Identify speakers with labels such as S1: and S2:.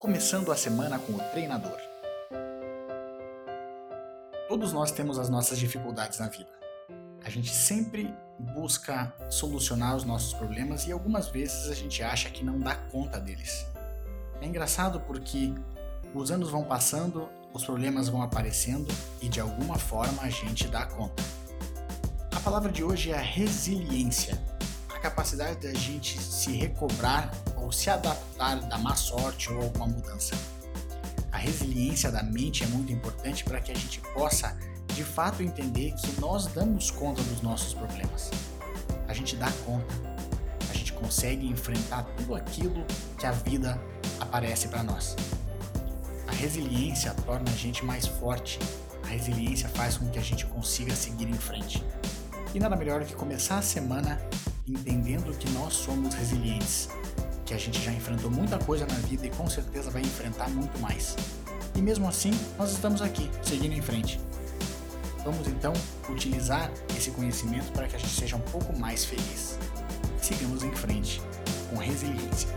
S1: Começando a semana com o treinador. Todos nós temos as nossas dificuldades na vida. A gente sempre busca solucionar os nossos problemas e algumas vezes a gente acha que não dá conta deles. É engraçado porque os anos vão passando, os problemas vão aparecendo e de alguma forma a gente dá conta. A palavra de hoje é a resiliência a capacidade da gente se recobrar ou se adaptar da má sorte ou alguma mudança. A resiliência da mente é muito importante para que a gente possa de fato entender que nós damos conta dos nossos problemas. A gente dá conta, a gente consegue enfrentar tudo aquilo que a vida aparece para nós. A resiliência torna a gente mais forte, a resiliência faz com que a gente consiga seguir em frente. E nada melhor do que começar a semana entendendo que nós somos resilientes, que a gente já enfrentou muita coisa na vida e com certeza vai enfrentar muito mais. E mesmo assim, nós estamos aqui, seguindo em frente. Vamos então utilizar esse conhecimento para que a gente seja um pouco mais feliz. Sigamos em frente, com resiliência.